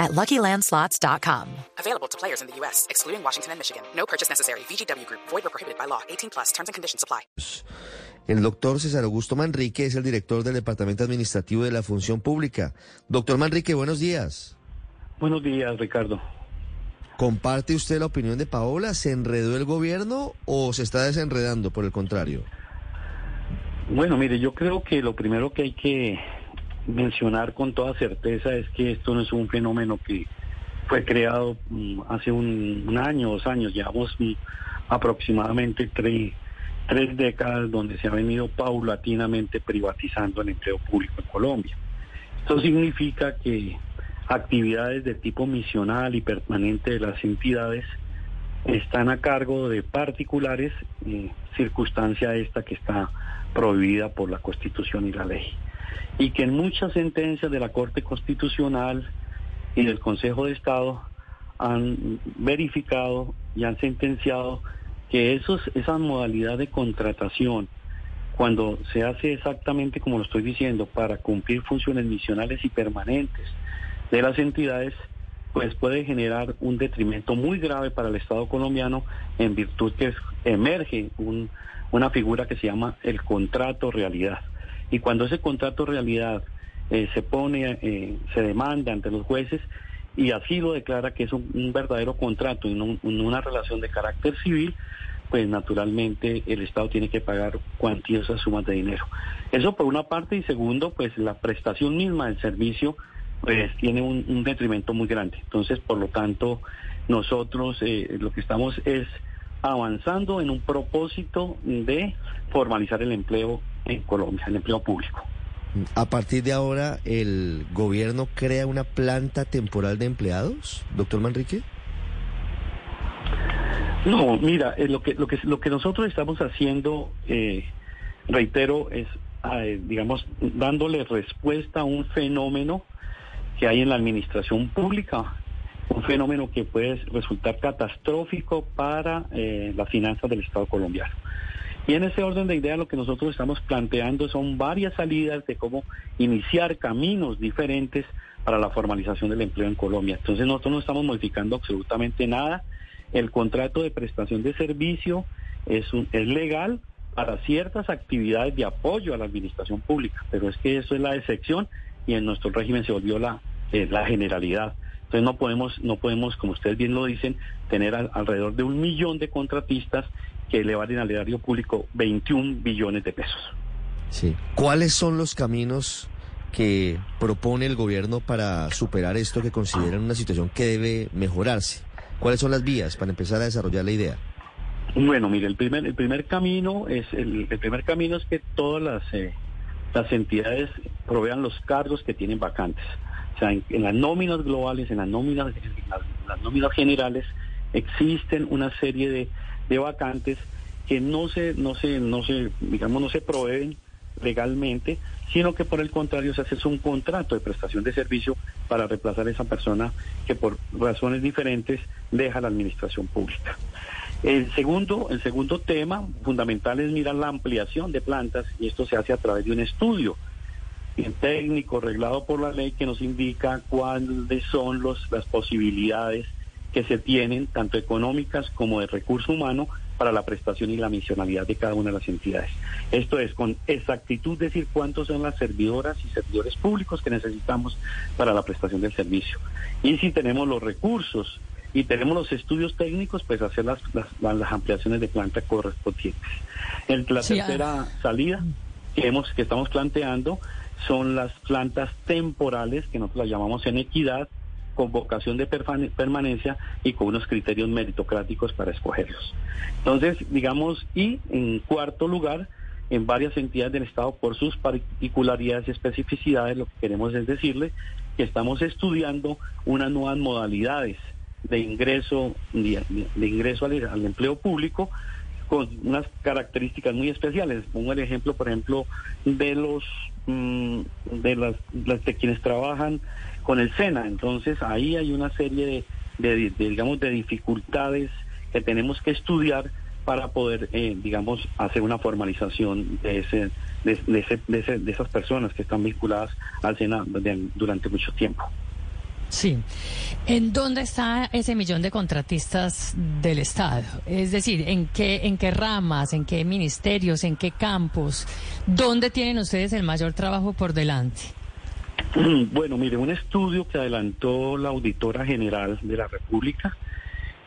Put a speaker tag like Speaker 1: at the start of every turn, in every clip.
Speaker 1: at LuckyLandSlots.com.
Speaker 2: Available to players in the U.S., excluding Washington and Michigan. No purchase necessary. VGW Group. Void or prohibited by law. 18 plus. Terms and conditions apply.
Speaker 3: El doctor César Augusto Manrique es el director del Departamento Administrativo de la Función Pública. Doctor Manrique, buenos días.
Speaker 4: Buenos días, Ricardo.
Speaker 3: ¿Comparte usted la opinión de Paola? ¿Se enredó el gobierno o se está desenredando, por el contrario?
Speaker 4: Bueno, mire, yo creo que lo primero que hay que mencionar con toda certeza es que esto no es un fenómeno que fue creado mm, hace un, año, dos años, llevamos mm, aproximadamente tres, tres décadas donde se ha venido paulatinamente privatizando el empleo público en Colombia. Esto significa que actividades de tipo misional y permanente de las entidades están a cargo de particulares, eh, circunstancia esta que está prohibida por la Constitución y la ley. Y que en muchas sentencias de la Corte Constitucional y del Consejo de Estado han verificado y han sentenciado que esos, esa modalidad de contratación, cuando se hace exactamente como lo estoy diciendo, para cumplir funciones misionales y permanentes, de las entidades, pues puede generar un detrimento muy grave para el Estado colombiano en virtud que emerge un, una figura que se llama el contrato realidad. Y cuando ese contrato realidad eh, se pone, eh, se demanda ante los jueces y así lo declara que es un, verdadero contrato y no una relación de carácter civil, pues naturalmente el Estado tiene que pagar cuantiosas sumas de dinero. Eso por una parte y segundo, pues la prestación misma del servicio pues tiene un, un, detrimento muy grande. Entonces, por lo tanto, nosotros eh, lo que estamos es avanzando en un propósito de formalizar el empleo en Colombia, el empleo público.
Speaker 3: A partir de ahora, ¿el gobierno crea una planta temporal de empleados, doctor Manrique?
Speaker 4: No, mira, eh, lo que lo que lo que nosotros estamos haciendo, eh, reitero, es eh, digamos dándole respuesta a un fenómeno que hay en la administración pública, un fenómeno que puede resultar catastrófico para eh, las finanzas del Estado colombiano. Y en ese orden de ideas lo que nosotros estamos planteando son varias salidas de cómo iniciar caminos diferentes para la formalización del empleo en Colombia. Entonces nosotros no estamos modificando absolutamente nada. El contrato de prestación de servicio es, un, es legal para ciertas actividades de apoyo a la administración pública, pero es que eso es la excepción y en nuestro régimen se volvió la, eh, la generalidad. Entonces no podemos, no podemos, como ustedes bien lo dicen, tener al, alrededor de un millón de contratistas que elevar al erario público 21 billones de pesos.
Speaker 3: Sí. ¿Cuáles son los caminos que propone el gobierno para superar esto que consideran una situación que debe mejorarse? ¿Cuáles son las vías para empezar a desarrollar la idea?
Speaker 4: Bueno, mire, el primer, el primer camino es el, el primer camino es que todas las eh, las entidades provean los cargos que tienen vacantes. O sea, en, las nóminas globales, en las nóminas, en las, nóminas generales, existen una serie de, de, vacantes que no se, no se, no se, digamos, no se proveen legalmente, sino que por el contrario se hace un contrato de prestación de servicio para reemplazar a esa persona que por razones diferentes deja la administración pública. El segundo, el segundo tema fundamental es mirar la ampliación de plantas y esto se hace a través de un estudio técnico reglado por la ley que nos indica cuáles son los, las posibilidades que se tienen, tanto económicas como de recurso humano, para la prestación y la misionalidad de cada una de las entidades. Esto es con exactitud decir cuántos son las servidoras y servidores públicos que necesitamos para la prestación del servicio. Y si tenemos los recursos y tenemos los estudios técnicos, pues hacer las, las, las ampliaciones de planta correspondientes. En la sí, tercera ah. salida que, hemos, que estamos planteando son las plantas temporales, que nosotros las llamamos en equidad, con vocación de permanencia y con unos criterios meritocráticos para escogerlos. Entonces, digamos, y en cuarto lugar, en varias entidades del Estado, por sus particularidades y especificidades, lo que queremos es decirle que estamos estudiando unas nuevas modalidades de ingreso, de, ingreso al, al, empleo público con unas características muy especiales. Pongo el ejemplo, por ejemplo, de los mm, de las, de quienes trabajan con el SENA. Entonces ahí hay una serie de, digamos de dificultades que tenemos que estudiar para poder, eh, digamos, hacer una formalización de ese, de, de, esas personas que están vinculadas al SENA durante mucho tiempo.
Speaker 5: Sí. ¿En dónde está ese millón de contratistas del Estado? Es decir, ¿en qué, en qué ramas, en qué ministerios, en qué campos? ¿Dónde tienen ustedes el mayor trabajo por delante?
Speaker 4: Bueno, mire, un estudio que adelantó la Auditora General de la República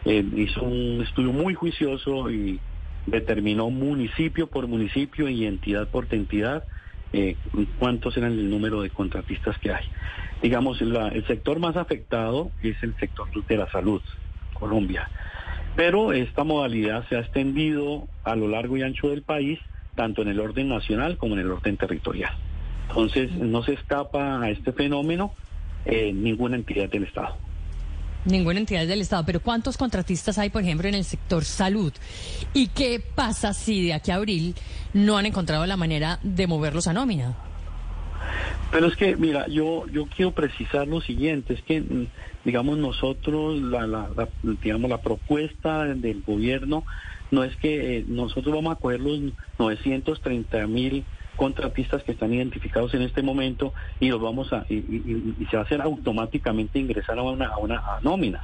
Speaker 4: eh, hizo un estudio muy juicioso y determinó municipio por municipio y entidad por entidad eh, cuántos eran el número de contratistas que hay. Digamos, el sector más afectado es el sector de la salud, Colombia. Pero esta modalidad se ha extendido a lo largo y ancho del país, tanto en el orden nacional como en el orden territorial. Entonces, no se escapa a este fenómeno ninguna entidad del Estado.
Speaker 5: Ninguna entidad del Estado, pero ¿cuántos contratistas hay, por ejemplo, en el sector salud? ¿Y qué pasa si de aquí a abril no han encontrado la manera de moverlos a nómina?
Speaker 4: Pero es que, mira, yo yo quiero precisar lo siguiente, es que, mm, digamos, nosotros, la, la, digamos, la propuesta del gobierno no es que eh, nosotros vamos a coger los 930 mil contratistas que están identificados en este momento y los vamos a y, se va a hacer automáticamente ingresar a una a, una, a nóminas.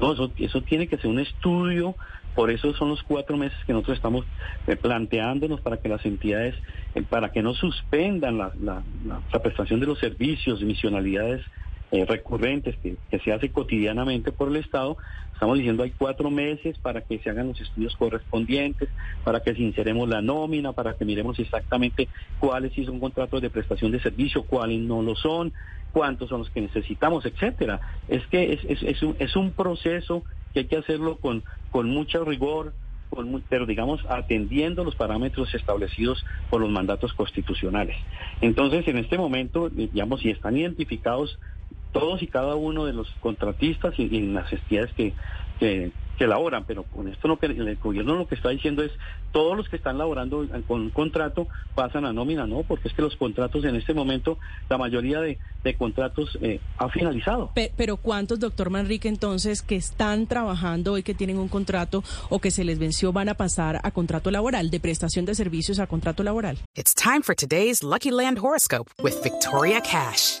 Speaker 4: No, eso, tiene que ser un estudio, por eso son los cuatro meses que nosotros estamos eh, planteándonos para que las entidades, eh, para que no suspendan la, la, la, prestación de los servicios, misionalidades eh, recurrentes que, se hace cotidianamente por el Estado. Estamos diciendo hay cuatro meses para que se hagan los estudios correspondientes, para que sinceremos la nómina, para que miremos exactamente cuáles sí son contratos de prestación de servicio, cuáles no lo son, cuántos son los que necesitamos, etcétera. Es que es, es, es, un, es un proceso que hay que hacerlo con, con mucho rigor, pero digamos atendiendo los parámetros establecidos por los mandatos constitucionales. Entonces, en este momento, digamos, si están identificados todos y cada uno de los contratistas y, en las entidades que, que, que laboran, pero con esto lo que el gobierno lo que está diciendo es todos los que están laborando con un contrato pasan a nómina, no, porque es que los contratos en este momento, la mayoría de, de contratos eh, ha finalizado.
Speaker 5: Pero, ¿cuántos, doctor Manrique, entonces, que están trabajando hoy que tienen un contrato o que se les venció van a pasar a contrato laboral, de prestación de servicios a contrato laboral?
Speaker 2: It's time for today's Lucky Land Horoscope with Victoria Cash.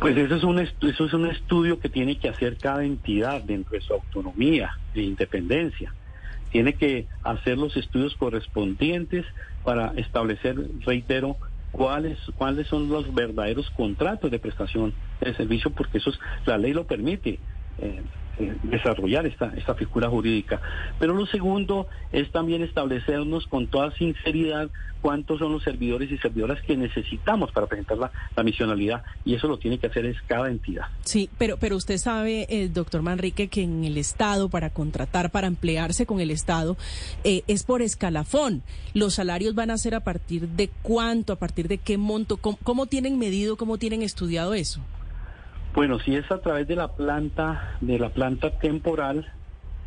Speaker 4: Pues eso es, un eso es un estudio que tiene que hacer cada entidad dentro de su autonomía e independencia. Tiene que hacer los estudios correspondientes para establecer, reitero, cuáles cuáles son los verdaderos contratos de prestación de servicio, porque eso es, la ley lo permite. Eh, desarrollar esta, esta figura jurídica. Pero lo segundo es también establecernos con toda sinceridad cuántos son los servidores y servidoras que necesitamos para presentar la, la misionalidad y eso lo tiene que hacer es cada entidad.
Speaker 5: Sí, pero, pero usted sabe, eh, doctor Manrique, que en el Estado, para contratar, para emplearse con el Estado, eh, es por escalafón. Los salarios van a ser a partir de cuánto, a partir de qué monto, cómo tienen medido, cómo tienen estudiado eso.
Speaker 4: Bueno, si es a través de la planta, de la planta temporal,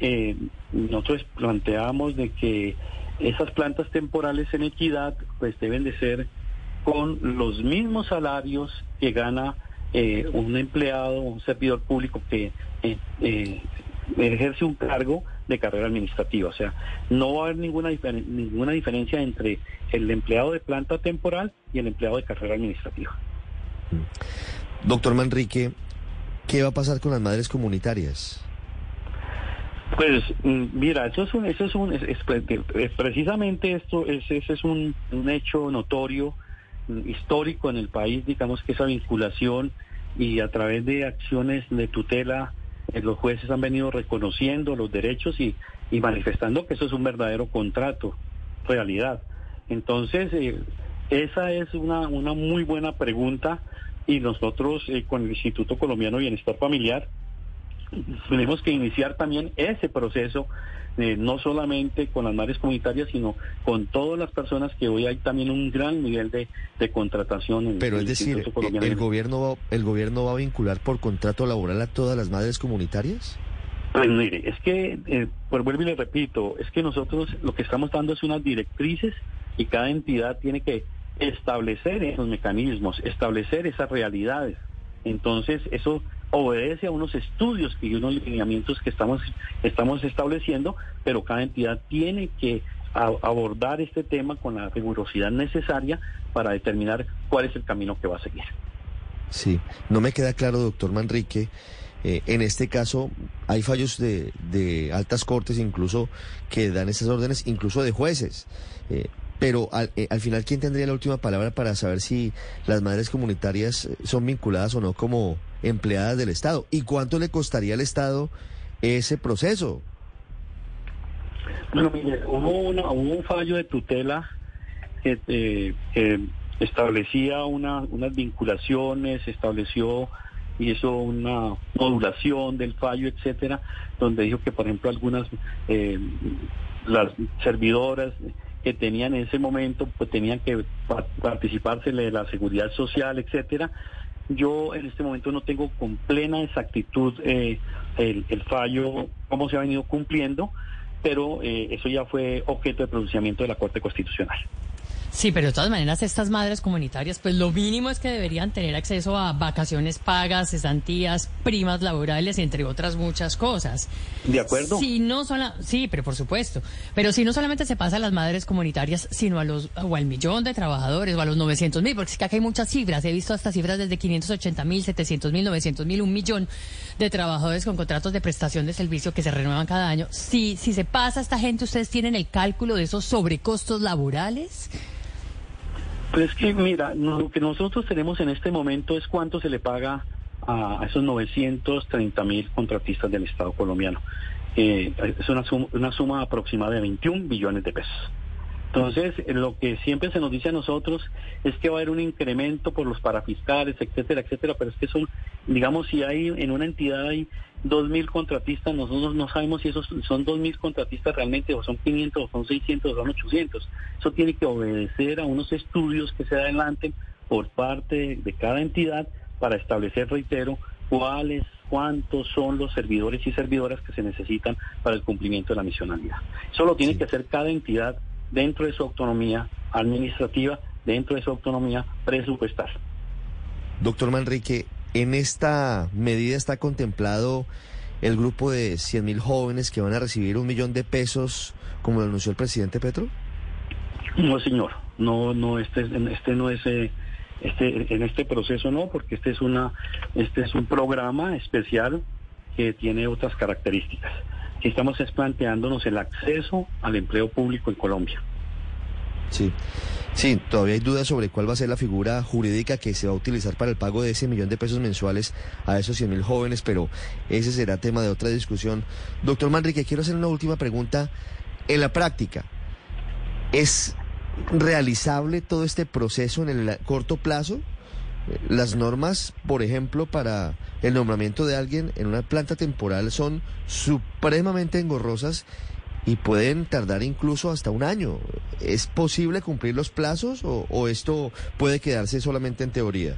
Speaker 4: eh, nosotros planteamos de que esas plantas temporales en equidad, pues deben de ser con los mismos salarios que gana eh, un empleado, un servidor público que eh, ejerce un cargo de carrera administrativa. O sea, no va a haber ninguna, ninguna diferencia entre el empleado de planta temporal y el empleado de carrera administrativa.
Speaker 3: Doctor Manrique, ¿qué va a pasar con las madres comunitarias?
Speaker 4: Pues mm, mira, eso es un, eso es un, pues, precisamente esto, ese es un, hecho notorio, mm, histórico en el país, digamos que esa vinculación y a través de acciones de tutela, eh, los jueces han venido reconociendo los derechos y, y manifestando que eso es un verdadero contrato, realidad. Entonces, eh, esa es una, una muy buena pregunta y nosotros eh, con el Instituto Colombiano de Bienestar Familiar tenemos que iniciar también ese proceso, eh, no solamente con las madres comunitarias, sino con todas las personas que hoy hay también un gran nivel de, de contratación. En
Speaker 3: Pero
Speaker 4: el
Speaker 3: es decir,
Speaker 4: Instituto Colombiano
Speaker 3: ¿el gobierno, va- ¿el gobierno va a vincular por contrato laboral a todas las madres comunitarias?
Speaker 4: Pues mire, es que, eh, pues vuelvo y le repito, es que nosotros lo que estamos dando es unas directrices y cada entidad tiene que establecer esos mecanismos, establecer esas realidades. Entonces, eso obedece a unos estudios y unos lineamientos que estamos, estamos estableciendo, pero cada entidad tiene que a- abordar este tema con la rigurosidad necesaria para determinar cuál es el camino que va a seguir.
Speaker 3: Sí, no me queda claro, doctor Manrique. eh, en este caso, hay fallos de, de altas cortes, incluso que dan esas órdenes, incluso de jueces. Eh, pero al, eh, al final, ¿quién tendría la última palabra para saber si las madres comunitarias eh, son vinculadas o no como empleadas del Estado? ¿Y cuánto le costaría al Estado ese proceso?
Speaker 4: Bueno, mire, hubo, una- hubo un fallo de tutela que, eh, establecía una, unas vinculaciones, estableció y hizo una modulación del fallo, etcétera, donde dijo que, por ejemplo, algunas eh, las servidoras que tenían en ese momento, pues tenían que pa- participarse de la seguridad social, etcétera. Yo en este momento no tengo con plena exactitud eh, el, el fallo, cómo se ha venido cumpliendo, pero eh, eso ya fue objeto de pronunciamiento de la Corte Constitucional.
Speaker 6: Sí, pero de todas maneras estas madres comunitarias, pues lo mínimo es que deberían tener acceso a vacaciones pagas, cesantías, primas laborales, entre otras muchas cosas.
Speaker 4: ¿De acuerdo?
Speaker 6: Si no sola, sí, pero por supuesto. Pero si no solamente se pasa a las madres comunitarias, sino a los o al millón de trabajadores o a los 900 mil, porque es que acá hay muchas cifras. He visto hasta cifras desde 580 mil, 700 mil, 900 mil, un millón de trabajadores con contratos de prestación de servicio que se renuevan cada año. Si, si se pasa a esta gente, ¿ustedes tienen el cálculo de esos sobrecostos laborales?
Speaker 4: Es que, mira, lo que nosotros tenemos en este momento es cuánto se le paga a, esos 930 mil contratistas del Estado colombiano. Eh, es una suma aproximada de 21 billones de pesos. Entonces, lo que siempre se nos dice a nosotros es que va a haber un incremento por los parafiscales, etcétera, etcétera, pero es que son, digamos, si hay en una entidad hay 2.000 contratistas, nosotros no sabemos si esos son 2.000 contratistas realmente, o son 500, o son 600, o son 800. Eso tiene que obedecer a unos estudios que se adelanten por parte de, de cada entidad para establecer, reitero, cuáles, cuántos son los servidores y servidoras que se necesitan para el cumplimiento de la misionalidad. Eso lo tiene que hacer cada entidad dentro de su autonomía administrativa, dentro de su autonomía presupuestal.
Speaker 3: Doctor Manrique, ¿en esta medida está contemplado el grupo de 100 mil jóvenes que van a recibir un millón de pesos, como lo anunció el presidente Petro?
Speaker 4: No, señor, no, no, este, este no es, eh, este, en este proceso no, porque este es una, este es un programa especial que tiene otras características. Estamos es planteándonos el acceso al empleo público en Colombia.
Speaker 3: Sí, sí, todavía hay dudas sobre cuál va a ser la figura jurídica que se va a utilizar para el pago de ese millón de pesos mensuales a esos 100 mil jóvenes, pero ese será tema de otra discusión. Doctor Manrique, quiero hacer una última pregunta. En la práctica, ¿es realizable todo este proceso en el corto plazo? Las normas, por ejemplo, para el nombramiento de alguien en una planta temporal son supremamente engorrosas y pueden tardar incluso hasta un año. ¿Es posible cumplir los plazos o, esto puede quedarse solamente en teoría?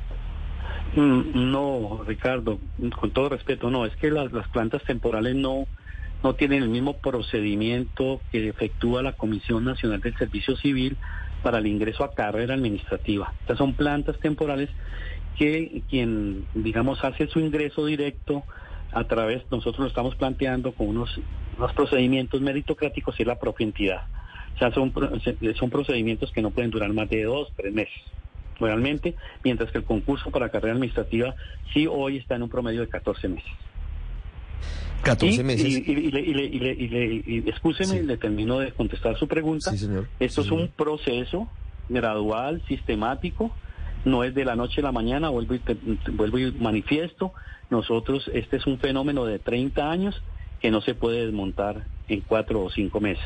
Speaker 4: Mm, No, Ricardo, con todo respeto, no, es que las, las plantas temporales no, no tienen el mismo procedimiento que efectúa la Comisión Nacional del Servicio Civil para el ingreso a carrera administrativa. Estas son plantas temporales que quien, digamos, hace su ingreso directo a través, nosotros lo estamos planteando con unos, unos procedimientos meritocráticos y la propia entidad. O sea, son, son procedimientos que no pueden durar más de dos, tres meses realmente, mientras que el concurso para carrera administrativa sí hoy está en un promedio de 14 meses.
Speaker 3: 14
Speaker 4: Y-
Speaker 3: meses.
Speaker 4: Y, le- y le- y le- y le- y excúseme,
Speaker 3: Sí.
Speaker 4: le termino de contestar su pregunta.
Speaker 3: Sí, señor.
Speaker 4: Esto
Speaker 3: Sí,
Speaker 4: es un
Speaker 3: señor.
Speaker 4: proceso gradual, sistemático, no es de la noche a la mañana, vuelvo y, te- vuelvo y manifiesto. Nosotros, este es un fenómeno de 30 años que no se puede desmontar en cuatro o cinco meses.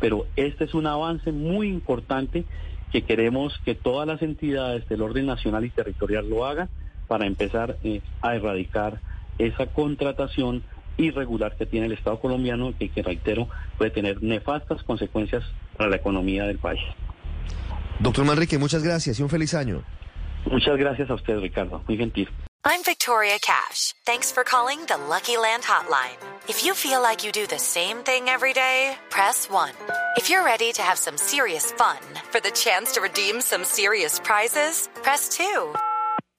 Speaker 4: Pero este es un avance muy importante que queremos que todas las entidades del orden nacional y territorial lo hagan para empezar eh, a erradicar esa contratación irregular que tiene el Estado colombiano y que, reitero, puede tener nefastas consecuencias para la economía del país.
Speaker 3: Doctor Manrique, muchas gracias y un feliz año.
Speaker 4: Muchas gracias a usted, Ricardo. Muy gentil.
Speaker 1: I'm Victoria Cash. Thanks for calling the Lucky Land Hotline. If you feel like you do the same thing every day, press 1. If you're ready to have some serious fun for the chance to redeem some serious prizes, press 2.